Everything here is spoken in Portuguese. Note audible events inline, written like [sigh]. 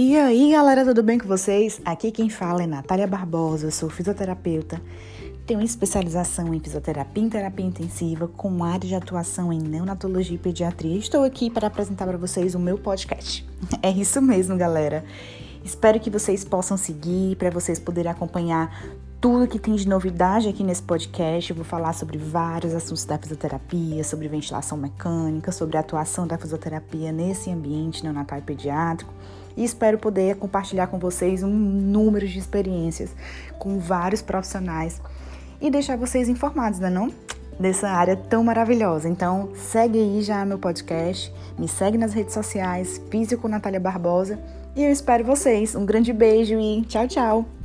E aí, galera, tudo bem com vocês? Aqui quem fala é Natália Barbosa, sou fisioterapeuta, tenho especialização em fisioterapia e terapia intensiva com área de atuação em neonatologia e pediatria. Estou aqui para apresentar para vocês o meu podcast. [laughs] É isso mesmo, galera. Espero que vocês possam seguir para vocês poderem acompanhar tudo que tem de novidade aqui nesse podcast. Eu vou falar sobre vários assuntos da fisioterapia, sobre ventilação mecânica, sobre a atuação da fisioterapia nesse ambiente neonatal e pediátrico. E espero poder compartilhar com vocês um número de experiências com vários profissionais e deixar vocês informados, né não? Dessa área tão maravilhosa. Então, segue aí já meu podcast, me segue nas redes sociais, Físico Natália Barbosa, e eu espero vocês. Um grande beijo e tchau, tchau!